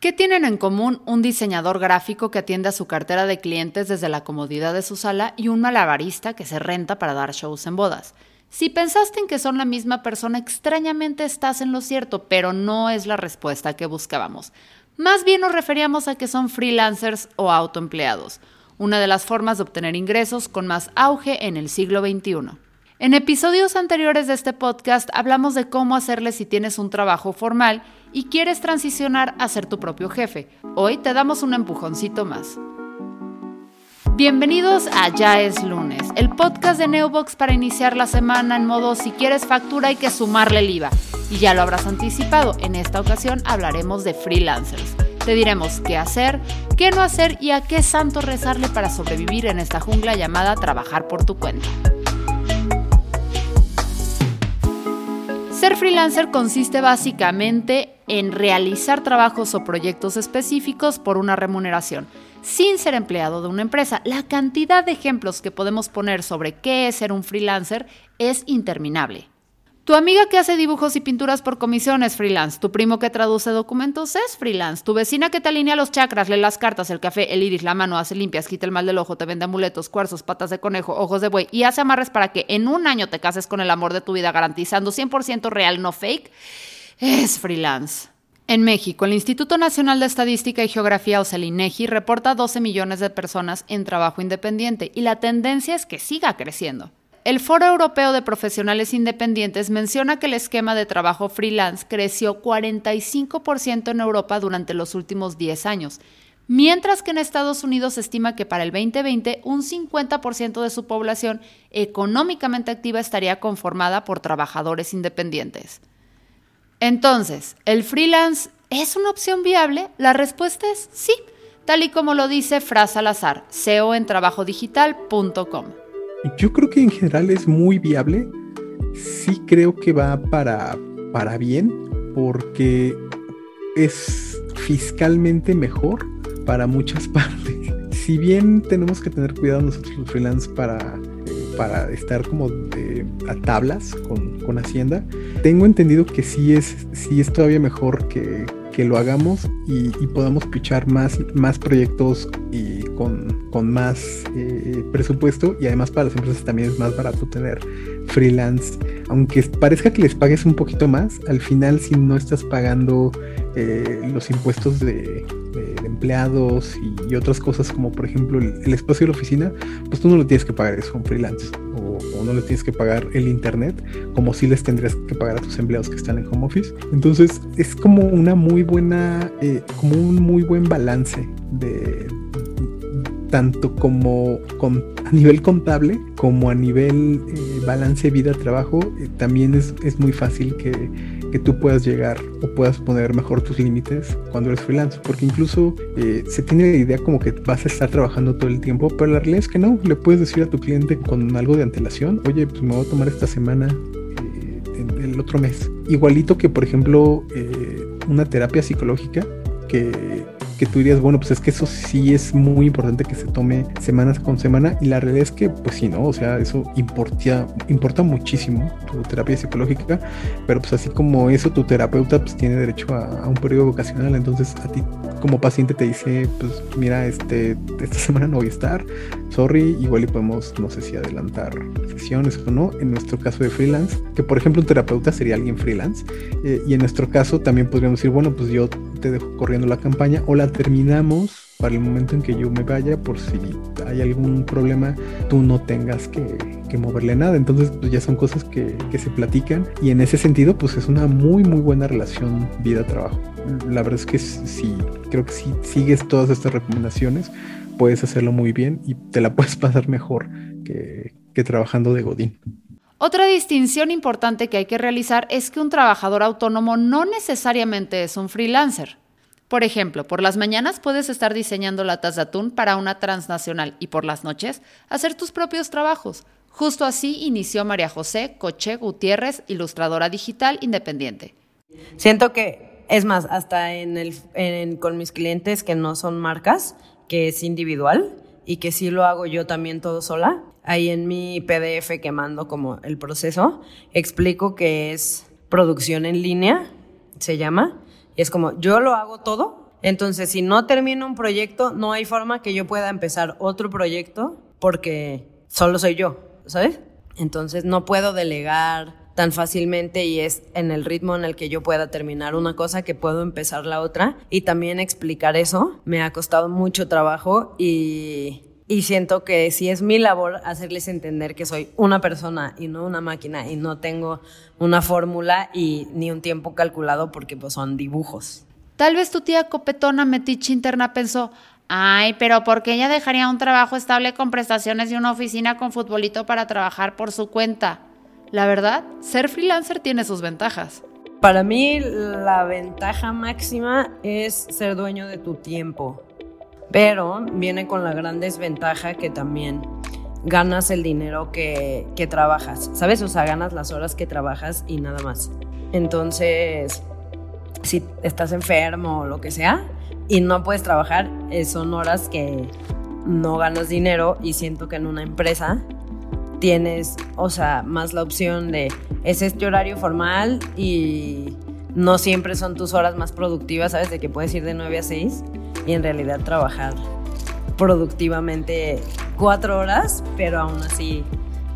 ¿Qué tienen en común un diseñador gráfico que atiende a su cartera de clientes desde la comodidad de su sala y un malabarista que se renta para dar shows en bodas? Si pensaste en que son la misma persona, extrañamente estás en lo cierto, pero no es la respuesta que buscábamos. Más bien nos referíamos a que son freelancers o autoempleados, una de las formas de obtener ingresos con más auge en el siglo XXI. En episodios anteriores de este podcast hablamos de cómo hacerle si tienes un trabajo formal y quieres transicionar a ser tu propio jefe. Hoy te damos un empujoncito más. Bienvenidos a Ya es lunes, el podcast de Neobox para iniciar la semana en modo si quieres factura hay que sumarle el IVA. Y ya lo habrás anticipado, en esta ocasión hablaremos de freelancers. Te diremos qué hacer, qué no hacer y a qué santo rezarle para sobrevivir en esta jungla llamada trabajar por tu cuenta. Ser freelancer consiste básicamente en realizar trabajos o proyectos específicos por una remuneración, sin ser empleado de una empresa. La cantidad de ejemplos que podemos poner sobre qué es ser un freelancer es interminable. Tu amiga que hace dibujos y pinturas por comisión es freelance. Tu primo que traduce documentos es freelance. Tu vecina que te alinea los chakras, lee las cartas, el café, el iris, la mano, hace limpias, quita el mal del ojo, te vende amuletos, cuarzos, patas de conejo, ojos de buey y hace amarres para que en un año te cases con el amor de tu vida garantizando 100% real, no fake, es freelance. En México, el Instituto Nacional de Estadística y Geografía, o reporta 12 millones de personas en trabajo independiente y la tendencia es que siga creciendo. El Foro Europeo de Profesionales Independientes menciona que el esquema de trabajo freelance creció 45% en Europa durante los últimos 10 años, mientras que en Estados Unidos se estima que para el 2020 un 50% de su población económicamente activa estaría conformada por trabajadores independientes. Entonces, ¿el freelance es una opción viable? La respuesta es sí, tal y como lo dice Fra Salazar, CEO en trabajodigital.com. Yo creo que en general es muy viable. Sí creo que va para, para bien porque es fiscalmente mejor para muchas partes. Si bien tenemos que tener cuidado nosotros los freelance para, para estar como a tablas con, con, Hacienda, tengo entendido que sí es, sí es todavía mejor que, que lo hagamos y, podamos pichar más, más proyectos y con, con más eh, presupuesto y además para las empresas también es más barato tener freelance. Aunque parezca que les pagues un poquito más, al final si no estás pagando eh, los impuestos de, empleados y, otras cosas como por ejemplo el, espacio de la oficina, pues tú no lo tienes que pagar eso un freelance o, no le tienes que pagar el internet como si les tendrías que pagar a tus empleados que están en home office. Entonces es como una muy buena, eh, como un muy buen balance de tanto como a nivel contable como a nivel eh, balance vida-trabajo, eh, también es, es muy fácil que que tú puedas llegar o puedas poner mejor tus límites cuando eres freelance, porque incluso eh, se tiene la idea como que vas a estar trabajando todo el tiempo, pero la realidad es que no, le puedes decir a tu cliente con algo de antelación, oye, pues me voy a tomar esta semana, eh, el otro mes. Igualito que, por ejemplo, eh, una terapia psicológica que que tú dirías, bueno, pues es que eso sí es muy importante que se tome semanas con semana y la realidad es que, pues sí, ¿no? O sea, eso importa, importa muchísimo tu terapia psicológica, pero pues así como eso, tu terapeuta pues tiene derecho a, un periodo vocacional, entonces a ti como paciente te dice, pues mira, este, esta semana no voy a estar, sorry, igual y podemos, no sé si adelantar sesiones o no, en nuestro caso de freelance, que por ejemplo un terapeuta sería alguien freelance, eh, y en nuestro caso también podríamos decir, bueno, pues yo te dejo corriendo la campaña o la terminamos para el momento en que yo me vaya, por si hay algún problema, tú no tengas que, moverle nada. Entonces, pues ya son cosas que, se platican y en ese sentido, pues es una muy, muy buena relación vida-trabajo. La verdad es que sí, creo que si sigues todas estas recomendaciones, puedes hacerlo muy bien y te la puedes pasar mejor que, que trabajando de Godín. Otra distinción importante que hay que realizar es que un trabajador autónomo no necesariamente es un freelancer. Por ejemplo, por las mañanas puedes estar diseñando latas de atún para una transnacional y por las noches hacer tus propios trabajos. Justo así inició María José Coche Gutiérrez, ilustradora digital independiente. Siento que, es más, hasta con mis clientes que no son marcas, que es individual y que sí lo hago yo también todo sola, ahí en mi PDF que mando como el proceso, explico que es producción en línea, se llama. Y es como, yo lo hago todo, Entonces, si no termino un proyecto, no hay forma que yo pueda empezar otro proyecto porque solo soy yo, ¿sabes? Entonces, no puedo delegar tan fácilmente y es en el ritmo en el que yo pueda terminar una cosa que puedo empezar la otra y también explicar eso me ha costado mucho trabajo y, y siento que si es mi labor hacerles entender que soy una persona y no una máquina y no tengo una fórmula y ni un tiempo calculado porque pues son dibujos. Tal vez tu tía copetona metiche interna pensó, ay, pero ¿por qué ella dejaría un trabajo estable con prestaciones y una oficina con futbolito para trabajar por su cuenta? La verdad, ser freelancer tiene sus ventajas. Para mí la ventaja máxima es ser dueño de tu tiempo, pero viene con la gran desventaja que también ganas el dinero que, que trabajas, ¿sabes? O sea, ganas las horas que trabajas y nada más. Entonces, si estás enfermo o lo que sea y no puedes trabajar, eh, son horas que no ganas dinero y siento que en una empresa tienes, o sea, más la opción de es este horario formal y no siempre son tus horas más productivas, ¿sabes? De que puedes ir de 9 a 6 y en realidad trabajar productivamente cuatro horas, pero aún así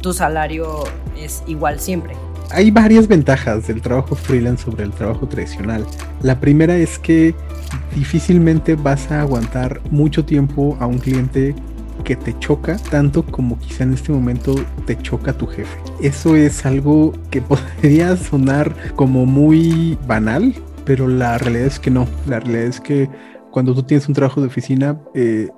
tu salario es igual siempre. Hay varias ventajas del trabajo freelance sobre el trabajo tradicional. La primera es que difícilmente vas a aguantar mucho tiempo a un cliente te choca tanto como quizá en este momento te choca tu jefe. Eso es algo que podría sonar como muy banal, pero la realidad es que no. La realidad es que cuando tú tienes un trabajo de oficina, eh,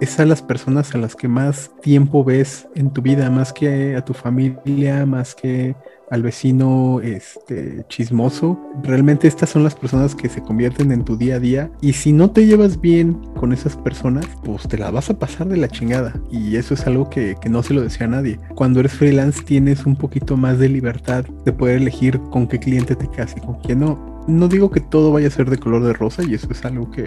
es a las personas a las que más tiempo ves en tu vida, más que a tu familia, más que al vecino este, chismoso. Realmente estas son las personas que se convierten en tu día a día. Y si no te llevas bien con esas personas, pues te la vas a pasar de la chingada. Y eso es algo que, que no se lo decía a nadie. Cuando eres freelance tienes un poquito más de libertad de poder elegir con qué cliente te casas y con quién no no digo que todo vaya a ser de color de rosa y eso es algo que,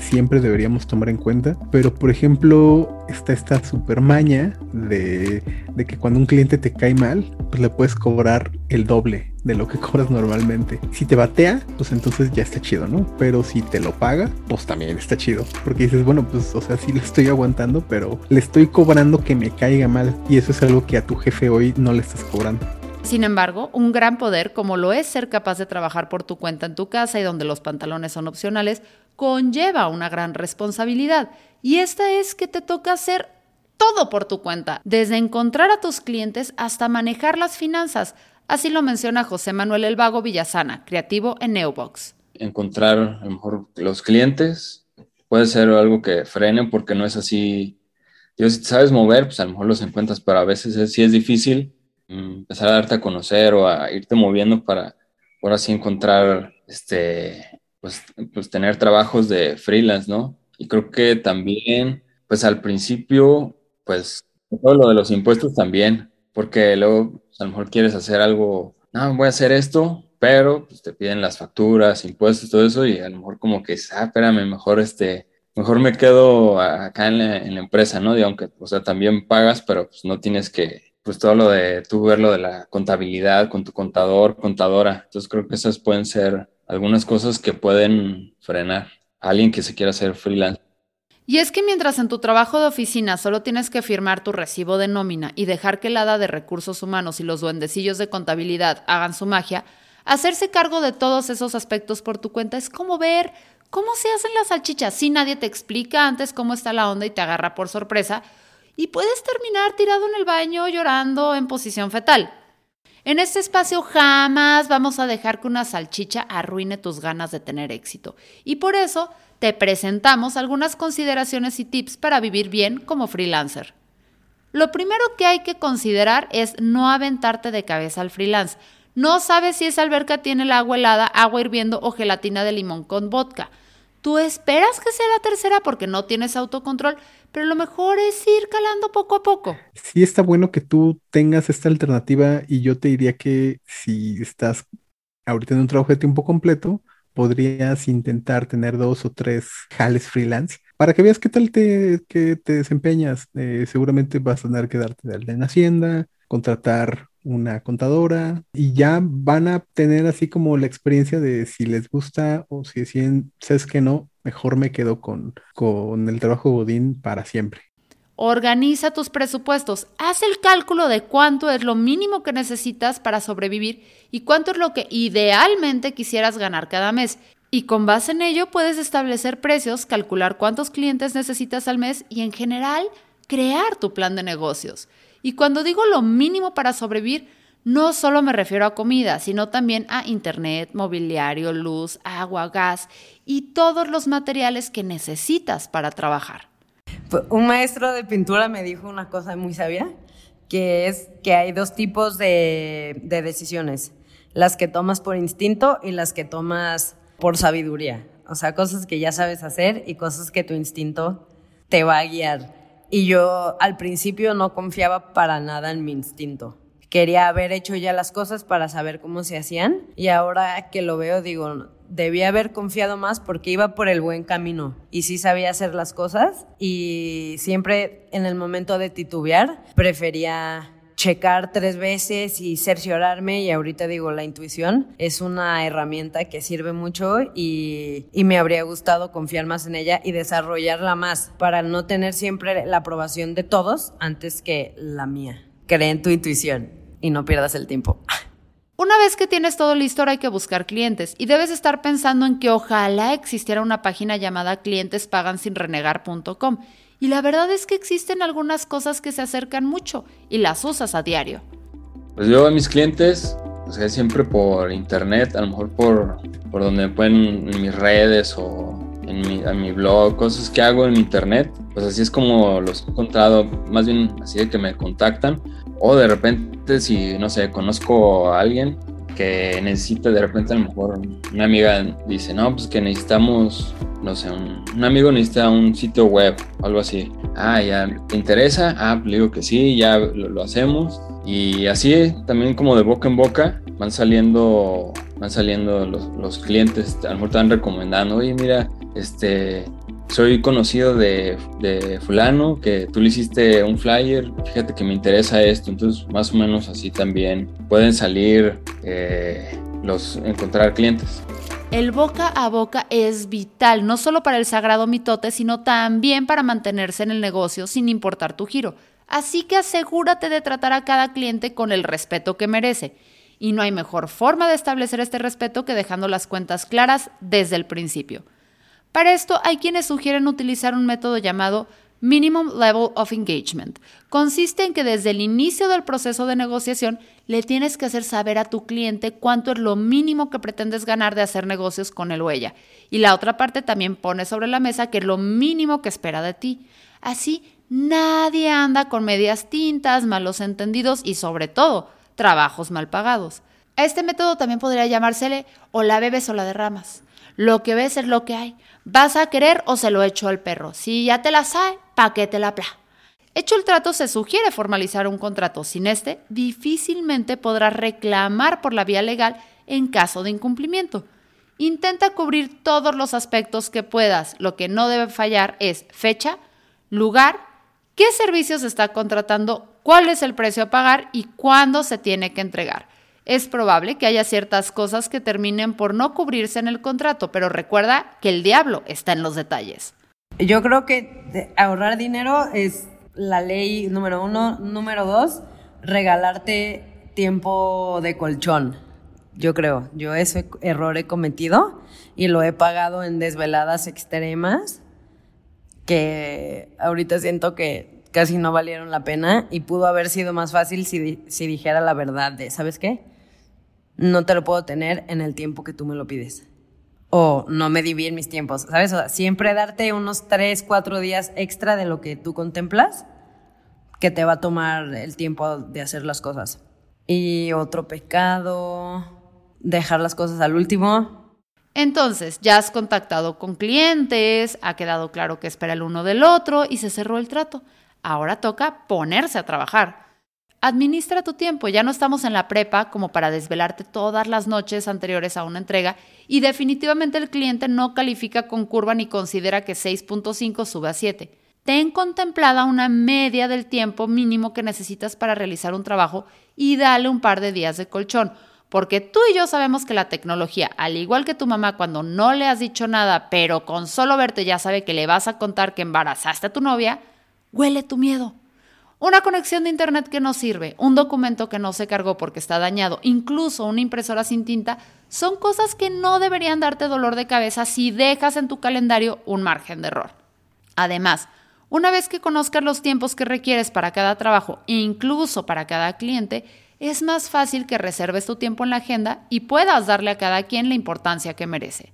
siempre deberíamos tomar en cuenta, pero por ejemplo está esta super maña de, de, que cuando un cliente te cae mal, pues le puedes cobrar el doble de lo que cobras normalmente. Si te batea, pues entonces ya está chido, ¿no? Pero si te lo paga, pues también está chido. Porque dices, bueno, pues o sea, sí le estoy aguantando, pero le estoy cobrando que me caiga mal. Y eso es algo que a tu jefe hoy no le estás cobrando. Sin embargo, un gran poder, como lo es ser capaz de trabajar por tu cuenta en tu casa y donde los pantalones son opcionales, conlleva una gran responsabilidad. Y esta es que te toca hacer todo por tu cuenta, desde encontrar a tus clientes hasta manejar las finanzas. Así lo menciona José Manuel El Vago Villasana, creativo en Neobox. Encontrar a lo mejor los clientes puede ser algo que frene porque no es así. Dios, si te sabes mover, pues a lo mejor los encuentras, pero a veces sí es difícil empezar a darte a conocer o a irte moviendo para ahora sí encontrar, este, pues, pues tener trabajos de freelance, ¿no? Y creo que también, pues al principio, pues todo lo de los impuestos también, porque luego pues, a lo mejor quieres hacer algo, no, voy a hacer esto, pero pues, te piden las facturas, impuestos, todo eso, y a lo mejor como que, ah, espérame, mejor este, mejor me quedo acá en la, en la empresa, ¿no? Y aunque, o sea, también pagas, pero pues no tienes que pues todo lo de tú ver lo de la contabilidad con tu contador, contadora. Entonces creo que esas pueden ser algunas cosas que pueden frenar a alguien que se quiera hacer freelance. Y es que mientras en tu trabajo de oficina solo tienes que firmar tu recibo de nómina y dejar que el hada de recursos humanos y los duendecillos de contabilidad hagan su magia, hacerse cargo de todos esos aspectos por tu cuenta es como ver cómo se hacen las salchichas. Si nadie te explica antes cómo está la onda y te agarra por sorpresa, y puedes terminar tirado en el baño llorando en posición fetal. En este espacio jamás vamos a dejar que una salchicha arruine tus ganas de tener éxito. Y por eso te presentamos algunas consideraciones y tips para vivir bien como freelancer. Lo primero que hay que considerar es no aventarte de cabeza al freelance. No sabes si esa alberca tiene el agua helada, agua hirviendo o gelatina de limón con vodka. Tú esperas que sea la tercera porque no tienes autocontrol, pero lo mejor es ir calando poco a poco. Sí está bueno que tú tengas esta alternativa y yo te diría que si estás ahorita en un trabajo de tiempo completo, podrías intentar tener dos o tres jales freelance para que veas qué tal te, que te desempeñas. Eh, seguramente vas a tener que darte de alta en Hacienda, contratar una contadora y ya van a tener así como la experiencia de si les gusta o si deciden, sabes que no, mejor me quedo con, con el trabajo Godín para siempre. Organiza tus presupuestos. Haz el cálculo de cuánto es lo mínimo que necesitas para sobrevivir y cuánto es lo que idealmente quisieras ganar cada mes. Y con base en ello puedes establecer precios, calcular cuántos clientes necesitas al mes y en general crear tu plan de negocios. Y cuando digo lo mínimo para sobrevivir, no solo me refiero a comida, sino también a internet, mobiliario, luz, agua, gas y todos los materiales que necesitas para trabajar. Un maestro de pintura me dijo una cosa muy sabia, que es que hay dos tipos de, decisiones, las que tomas por instinto y las que tomas por sabiduría. O sea, cosas que ya sabes hacer y cosas que tu instinto te va a guiar. Y yo al principio no confiaba para nada en mi instinto. Quería haber hecho ya las cosas para saber cómo se hacían y ahora que lo veo digo, debía haber confiado más porque iba por el buen camino y sí sabía hacer las cosas y siempre en el momento de titubear prefería checar tres veces y cerciorarme y ahorita digo la intuición es una herramienta que sirve mucho y, y, me habría gustado confiar más en ella y desarrollarla más para no tener siempre la aprobación de todos antes que la mía. Cree en tu intuición y no pierdas el tiempo. Una vez que tienes todo listo, ahora hay que buscar clientes y debes estar pensando en que ojalá existiera una página llamada clientespagansinrenegar.com. Y la verdad es que existen algunas cosas que se acercan mucho y las usas a diario. Pues yo a mis clientes, o sea, siempre por internet, a lo mejor por, por donde pueden en mis redes o en mi, mi blog, cosas que hago en internet, pues así es como los he encontrado, más bien así de que me contactan o de repente, si, no sé, conozco a alguien que necesita, de repente a lo mejor una amiga dice, no, pues que necesitamos, no sé, un, amigo necesita un sitio web o algo así. Ah, ya, ¿te interesa? Ah, le digo que sí, ya lo, hacemos. Y así también como de boca en boca van saliendo, van saliendo los, los clientes, a lo mejor te van recomendando, oye, mira, este, soy conocido de, fulano, que tú le hiciste un flyer, fíjate que me interesa esto, entonces más o menos así también pueden salir eh, los encontrar clientes. El boca a boca es vital, no solo para el sagrado mitote, sino también para mantenerse en el negocio sin importar tu giro. Así que asegúrate de tratar a cada cliente con el respeto que merece. Y no hay mejor forma de establecer este respeto que dejando las cuentas claras desde el principio. Para esto hay quienes sugieren utilizar un método llamado Minimum Level of Engagement. Consiste en que desde el inicio del proceso de negociación le tienes que hacer saber a tu cliente cuánto es lo mínimo que pretendes ganar de hacer negocios con él o ella. Y la otra parte también pone sobre la mesa que es lo mínimo que espera de ti. Así nadie anda con medias tintas, malos entendidos y sobre todo trabajos mal pagados. A este método también podría llamársele o la bebes o la derramas. Lo que ves es lo que hay. ¿Vas a querer o se lo echo al perro? Si ya te la sabe, ¿pa' qué te la pla? Hecho el trato, se sugiere formalizar un contrato. Sin este, difícilmente podrás reclamar por la vía legal en caso de incumplimiento. Intenta cubrir todos los aspectos que puedas. Lo que no debe fallar es fecha, lugar, qué servicios está contratando, cuál es el precio a pagar y cuándo se tiene que entregar es probable que haya ciertas cosas que terminen por no cubrirse en el contrato, pero recuerda que el diablo está en los detalles. Yo creo que ahorrar dinero es la ley número uno. Número dos, regalarte tiempo de colchón. Yo creo, yo ese error he cometido y lo he pagado en desveladas extremas que ahorita siento que casi no valieron la pena y pudo haber sido más fácil si, dijera la verdad de, ¿sabes qué? No te lo puedo tener en el tiempo que tú me lo pides. O no me di mis tiempos, ¿sabes? O sea, siempre darte unos tres, cuatro días extra de lo que tú contemplas que te va a tomar el tiempo de hacer las cosas. Y otro pecado, dejar las cosas al último. Entonces, ya has contactado con clientes, ha quedado claro que espera el uno del otro y se cerró el trato. Ahora toca ponerse a trabajar. Administra tu tiempo, ya no estamos en la prepa como para desvelarte todas las noches anteriores a una entrega y definitivamente el cliente no califica con curva ni considera que 6.5 sube a 7. Ten contemplada una media del tiempo mínimo que necesitas para realizar un trabajo y dale un par de días de colchón, porque tú y yo sabemos que la tecnología, al igual que tu mamá cuando no le has dicho nada, pero con solo verte ya sabe que le vas a contar que embarazaste a tu novia, huele tu miedo. Una conexión de internet que no sirve, un documento que no se cargó porque está dañado, incluso una impresora sin tinta, son cosas que no deberían darte dolor de cabeza si dejas en tu calendario un margen de error. Además, una vez que conozcas los tiempos que requieres para cada trabajo e incluso para cada cliente, es más fácil que reserves tu tiempo en la agenda y puedas darle a cada quien la importancia que merece.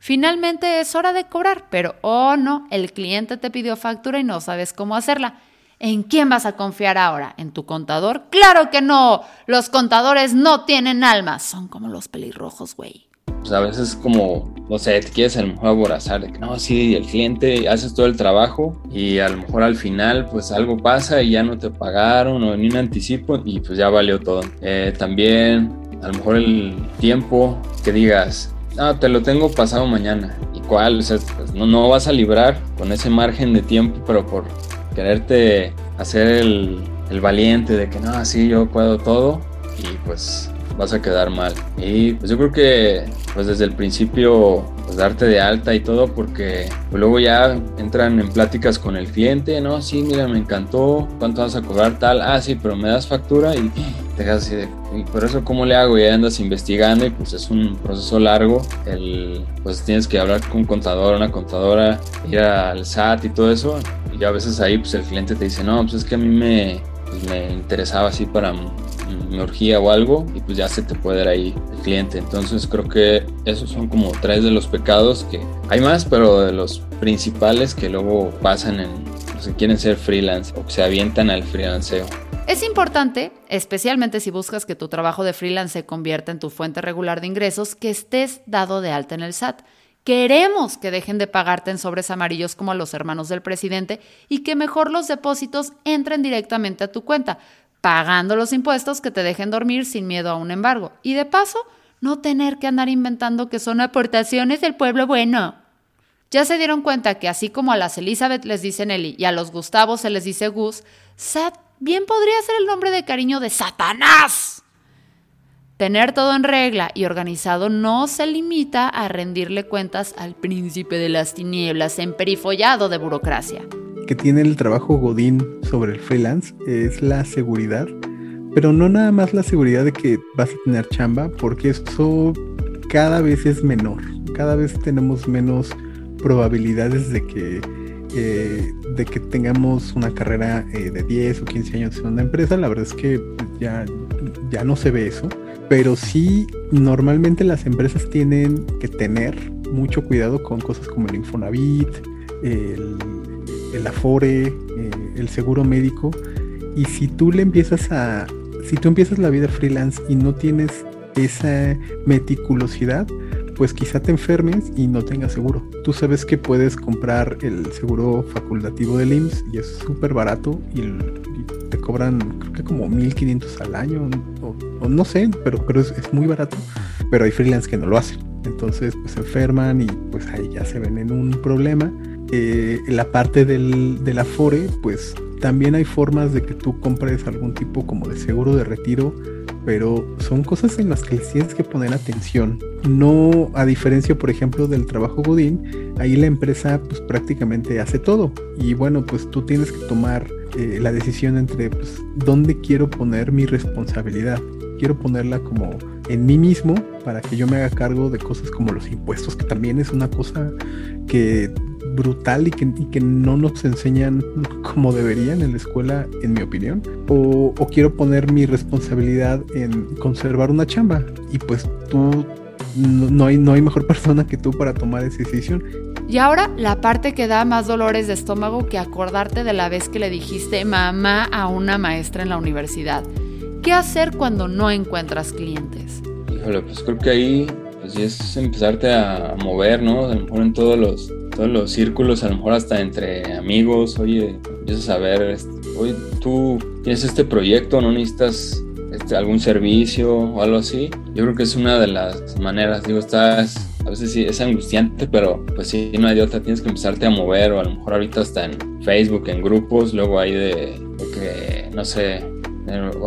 Finalmente es hora de cobrar, pero oh no, el cliente te pidió factura y no sabes cómo hacerla. ¿En quién vas a confiar ahora? ¿En tu contador? Claro que no. Los contadores no tienen alma. Son como los pelirrojos, güey. Pues a veces como, no sé, te quieres a lo mejor aborazar de que no, sí, el cliente, haces todo el trabajo y a lo mejor al final pues algo pasa y ya no te pagaron o ni un anticipo y pues ya valió todo. Eh, también a lo mejor el tiempo que digas, no, te lo tengo pasado mañana. ¿Y cuál? O sea, pues, no, no vas a librar con ese margen de tiempo, pero por quererte hacer el, el valiente de que no, sí, yo puedo todo y pues vas a quedar mal. Y pues yo creo que pues desde el principio pues darte de alta y todo porque pues, luego ya entran en pláticas con el cliente, no, sí, mira, me encantó, ¿cuánto vas a cobrar tal? Ah, sí, pero me das factura y te dejas así de, y por eso cómo le hago, y andas investigando y pues es un proceso largo, el, pues tienes que hablar con un contador, una contadora, ir al SAT y todo eso, y a veces ahí pues el cliente te dice, no, pues es que a mí me, pues, me interesaba así para mi orgía o algo y pues ya se te puede ir ahí el cliente. Entonces creo que esos son como tres de los pecados que hay más, pero de los principales que luego pasan en los que quieren ser freelance o que se avientan al freelanceo. Es importante, especialmente si buscas que tu trabajo de freelance se convierta en tu fuente regular de ingresos, que estés dado de alta en el SAT. Queremos que dejen de pagarte en sobres amarillos como a los hermanos del presidente y que mejor los depósitos entren directamente a tu cuenta, pagando los impuestos que te dejen dormir sin miedo a un embargo. Y de paso, no tener que andar inventando que son aportaciones del pueblo bueno. Ya se dieron cuenta que así como a las Elizabeth les dicen Eli y a los Gustavos se les dice Gus, SAT bien podría ser el nombre de cariño de Satanás. Tener todo en regla y organizado no se limita a rendirle cuentas al príncipe de las tinieblas emperifollado de burocracia. Que tiene el trabajo Godín sobre el freelance es la seguridad, pero no nada más la seguridad de que vas a tener chamba, porque eso cada vez es menor, cada vez tenemos menos probabilidades de que eh, de que tengamos una carrera eh, de 10 o 15 años en una empresa, la verdad es que ya, ya no se ve eso pero sí normalmente las empresas tienen que tener mucho cuidado con cosas como el Infonavit, el, Afore, eh, el seguro médico. Y si tú le empiezas a, si tú empiezas la vida freelance y no tienes esa meticulosidad, pues quizá te enfermes y no tengas seguro. Tú sabes que puedes comprar el seguro facultativo del IMSS y es súper barato y, te cobran creo que como 1500 al año no sé, pero, pero es, muy barato. Pero hay freelance que no lo hacen. Entonces pues se enferman y pues ahí ya se ven en un problema. Eh, la parte del, del Afore, pues también hay formas de que tú compres algún tipo como de seguro de retiro pero son cosas en las que tienes que poner atención. No, a diferencia, por ejemplo, del trabajo Godín, ahí la empresa pues prácticamente hace todo. Y bueno, pues tú tienes que tomar eh, la decisión entre pues, dónde quiero poner mi responsabilidad. Quiero ponerla como en mí mismo para que yo me haga cargo de cosas como los impuestos, que también es una cosa que brutal y que, no nos enseñan como deberían en la escuela, en mi opinión. O, quiero poner mi responsabilidad en conservar una chamba. Y pues tú, no, hay, no hay mejor persona que tú para tomar esa decisión. Y ahora la parte que da más dolores de estómago que acordarte de la vez que le dijiste mamá a una maestra en la universidad. ¿Qué hacer cuando no encuentras clientes? Híjole, pues creo que ahí pues es empezarte a mover, ¿no? A lo mejor en todos los todos los círculos, a lo mejor hasta entre amigos, oye, empiezas a ver, este, oye, tú tienes este proyecto, no necesitas este, algún servicio o algo así. Yo creo que es una de las maneras, digo, estás, a veces sí es angustiante, pero pues sí, no hay de otra, tienes que empezarte a mover o a lo mejor ahorita hasta en Facebook, en grupos, luego hay de, que, no sé,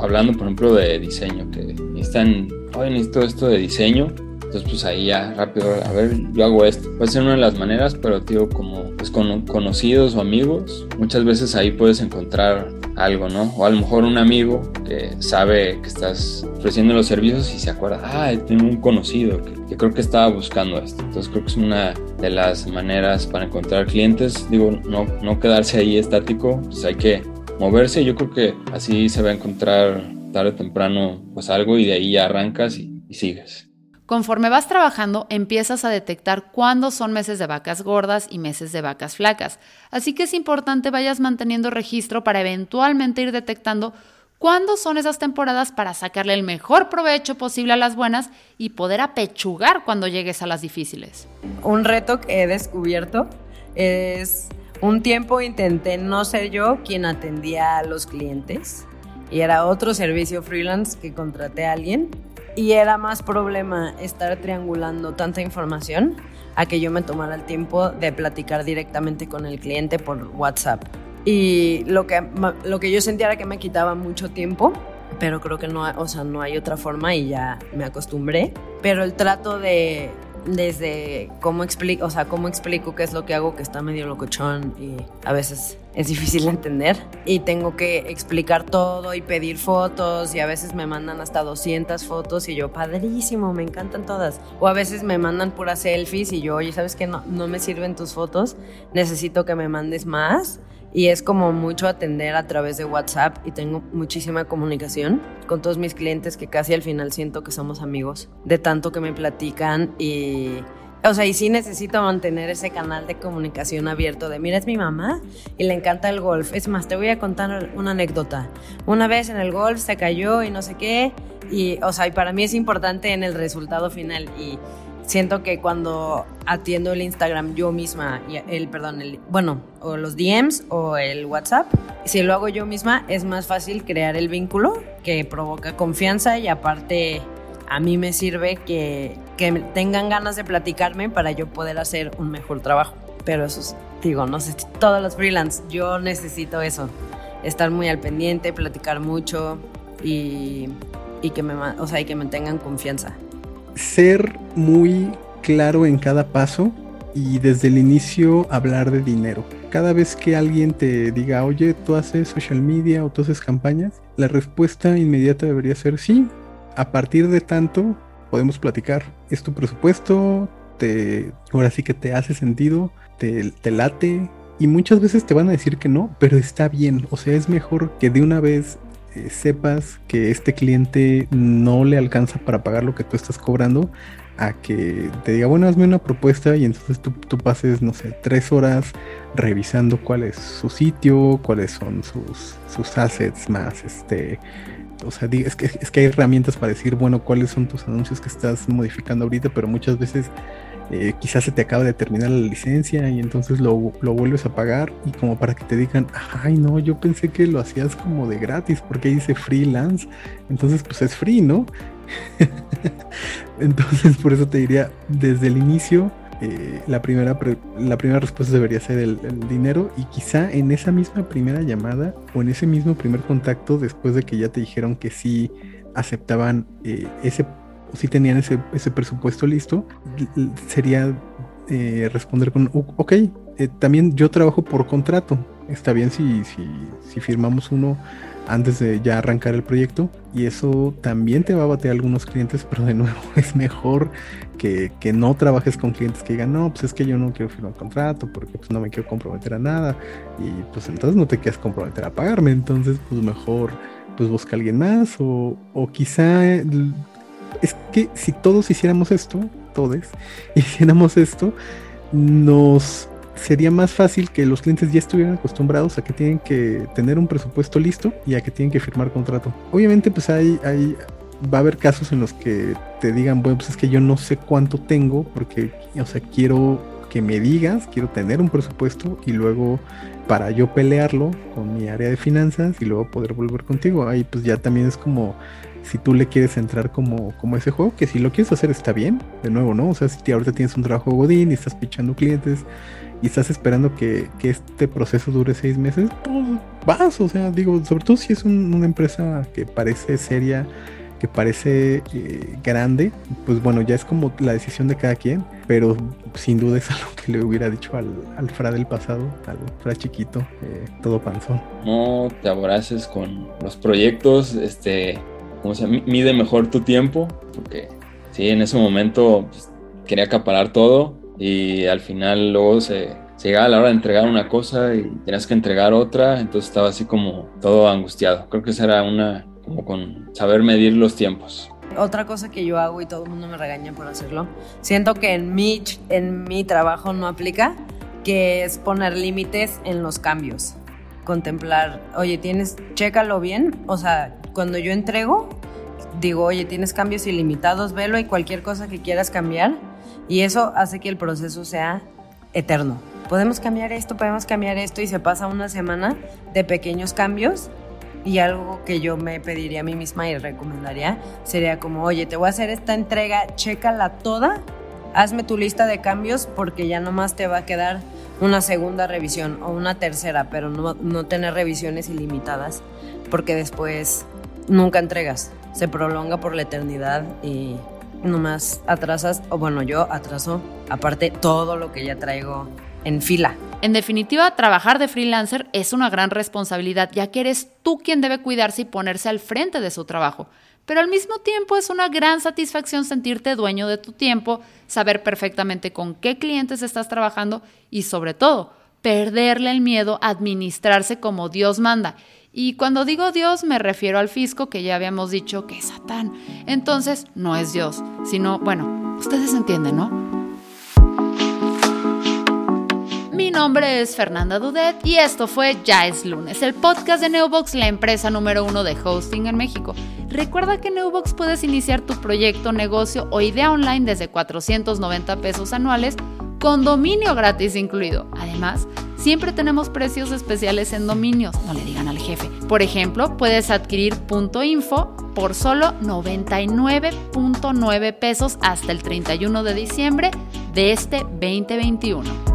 hablando por ejemplo de diseño, que necesitan, oye, necesito esto de diseño, entonces, pues ahí ya rápido, a ver, yo hago esto. Puede ser una de las maneras, pero tío, como pues con conocidos o amigos, muchas veces ahí puedes encontrar algo, ¿no? O a lo mejor un amigo que sabe que estás ofreciendo los servicios y se acuerda, ah, tengo un conocido que, creo que estaba buscando esto. Entonces creo que es una de las maneras para encontrar clientes. Digo, no, no quedarse ahí estático, pues hay que moverse. Yo creo que así se va a encontrar tarde o temprano pues algo y de ahí ya arrancas y sigues. Conforme vas trabajando, empiezas a detectar cuándo son meses de vacas gordas y meses de vacas flacas. Así que es importante vayas manteniendo registro para eventualmente ir detectando cuándo son esas temporadas para sacarle el mejor provecho posible a las buenas y poder apechugar cuando llegues a las difíciles. Un reto que he descubierto es un tiempo intenté no ser yo quien atendía a los clientes y era otro servicio freelance que contraté a alguien y era más problema estar triangulando tanta información a que yo me tomara el tiempo de platicar directamente con el cliente por WhatsApp. Y lo que, lo que yo sentía era que me quitaba mucho tiempo, pero creo que no, o sea, no hay otra forma y ya me acostumbré. Pero el trato de desde cómo explico, o sea, cómo explico qué es lo que hago que está medio locochón y a veces es difícil de entender y tengo que explicar todo y pedir fotos y a veces me mandan hasta 200 fotos y yo, padrísimo, me encantan todas. O a veces me mandan puras selfies y yo, oye, ¿sabes qué? No, no me sirven tus fotos, necesito que me mandes más y es como mucho atender a través de WhatsApp y tengo muchísima comunicación con todos mis clientes que casi al final siento que somos amigos de tanto que me platican y o sea, y sí necesito mantener ese canal de comunicación abierto de, mira, es mi mamá y le encanta el golf. Es más, te voy a contar una anécdota. Una vez en el golf se cayó y no sé qué, y, o sea, y para mí es importante en el resultado final y siento que cuando atiendo el Instagram yo misma, el, perdón, el, bueno, o los DMs o el WhatsApp, si lo hago yo misma es más fácil crear el vínculo que provoca confianza y aparte a mí me sirve que, que tengan ganas de platicarme para yo poder hacer un mejor trabajo. Pero eso es, digo, no sé, todos los freelance, yo necesito eso, estar muy al pendiente, platicar mucho y, y que, me, o sea, y que me tengan confianza ser muy claro en cada paso y desde el inicio hablar de dinero. Cada vez que alguien te diga, oye, tú haces social media o tú haces campañas, la respuesta inmediata debería ser sí. A partir de tanto, podemos platicar. Es tu presupuesto, te, ahora sí que te hace sentido, te, te late. Y muchas veces te van a decir que no, pero está bien. O sea, es mejor que de una vez eh, sepas que este cliente no le alcanza para pagar lo que tú estás cobrando, a que te diga, bueno, hazme una propuesta y entonces tú, pases, no sé, tres horas revisando cuál es su sitio, cuáles son sus, sus assets más, este, o sea, es que, es que hay herramientas para decir, bueno, cuáles son tus anuncios que estás modificando ahorita, pero muchas veces eh, quizás se te acaba de terminar la licencia y entonces lo, lo, vuelves a pagar y como para que te digan, ay no, yo pensé que lo hacías como de gratis porque dice freelance, entonces pues es free, ¿no? entonces por eso te diría, desde el inicio, eh, la, primera la primera respuesta debería ser el, dinero y quizá en esa misma primera llamada o en ese mismo primer contacto, después de que ya te dijeron que sí aceptaban eh, ese si tenían ese, ese presupuesto listo, sería eh, responder con, ok, eh, también yo trabajo por contrato. Está bien si, si, si, firmamos uno antes de ya arrancar el proyecto y eso también te va a batear algunos clientes, pero de nuevo es mejor que, que, no trabajes con clientes que digan, no, pues es que yo no quiero firmar contrato porque pues no me quiero comprometer a nada y pues entonces no te quieres comprometer a pagarme, entonces pues mejor pues busca a alguien más o, o quizá es que si todos hiciéramos esto, todos hiciéramos esto, nos sería más fácil que los clientes ya estuvieran acostumbrados a que tienen que tener un presupuesto listo y a que tienen que firmar contrato. Obviamente, pues hay, hay va a haber casos en los que te digan, bueno, pues es que yo no sé cuánto tengo, porque, o sea, quiero que me digas, quiero tener un presupuesto y luego para yo pelearlo con mi área de finanzas y luego poder volver contigo. Ahí pues ya también es como si tú le quieres entrar como, como ese juego, que si lo quieres hacer está bien, de nuevo, ¿no? O sea, si ahorita tienes un trabajo godín y estás pichando clientes y estás esperando que, este proceso dure seis meses, pues vas, o sea, digo, sobre todo si es una empresa que parece seria que parece eh, grande, pues bueno, ya es como la decisión de cada quien, pero sin duda es algo que le hubiera dicho al, al Fra del pasado, al Fra chiquito, eh, todo panzón. No te abraces con los proyectos, este, como se mide mejor tu tiempo, porque sí, en ese momento pues, quería acaparar todo y al final luego se, se llegaba la hora de entregar una cosa y tenías que entregar otra, entonces estaba así como todo angustiado. Creo que esa era una, como con saber medir los tiempos. Otra cosa que yo hago y todo el mundo me regaña por hacerlo, siento que en mi, en mi trabajo no aplica, que es poner límites en los cambios. Contemplar, oye, tienes, chécalo bien, o sea, cuando yo entrego, digo, oye, tienes cambios ilimitados, velo y cualquier cosa que quieras cambiar, y eso hace que el proceso sea eterno. Podemos cambiar esto, podemos cambiar esto, y se pasa una semana de pequeños cambios y algo que yo me pediría a mí misma y recomendaría sería como, oye, te voy a hacer esta entrega, chécala toda, hazme tu lista de cambios porque ya nomás te va a quedar una segunda revisión o una tercera, pero no, no tener revisiones ilimitadas porque después nunca entregas, se prolonga por la eternidad y nomás atrasas, o bueno, yo atraso aparte todo lo que ya traigo en fila. En definitiva, trabajar de freelancer es una gran responsabilidad, ya que eres tú quien debe cuidarse y ponerse al frente de su trabajo. Pero al mismo tiempo es una gran satisfacción sentirte dueño de tu tiempo, saber perfectamente con qué clientes estás trabajando y sobre todo, perderle el miedo a administrarse como Dios manda. Y cuando digo Dios me refiero al fisco que ya habíamos dicho que es Satán. Entonces no es Dios, sino, bueno, ustedes entienden, ¿no? Nombre es Fernanda Dudet y esto fue Ya es lunes, el podcast de Neobox, la empresa número uno de hosting en México. Recuerda que en puedes iniciar tu proyecto, negocio o idea online desde 490 pesos anuales con dominio gratis incluido. Además, siempre tenemos precios especiales en dominios, no le digan al jefe. Por ejemplo, puedes adquirir .info por solo 99.9 pesos hasta el 31 de diciembre de este 2021.